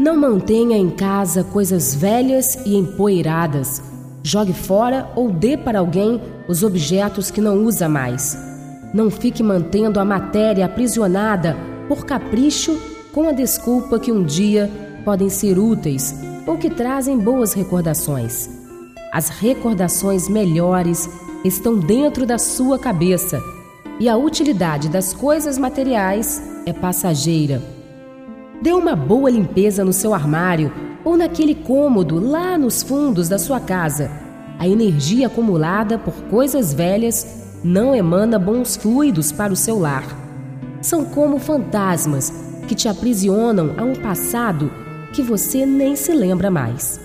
Não mantenha em casa coisas velhas e empoeiradas. Jogue fora ou dê para alguém os objetos que não usa mais. Não fique mantendo a matéria aprisionada por capricho com a desculpa que um dia podem ser úteis ou que trazem boas recordações. As recordações melhores estão dentro da sua cabeça e a utilidade das coisas materiais é passageira. Dê uma boa limpeza no seu armário ou naquele cômodo lá nos fundos da sua casa. A energia acumulada por coisas velhas não emana bons fluidos para o seu lar. São como fantasmas que te aprisionam a um passado que você nem se lembra mais.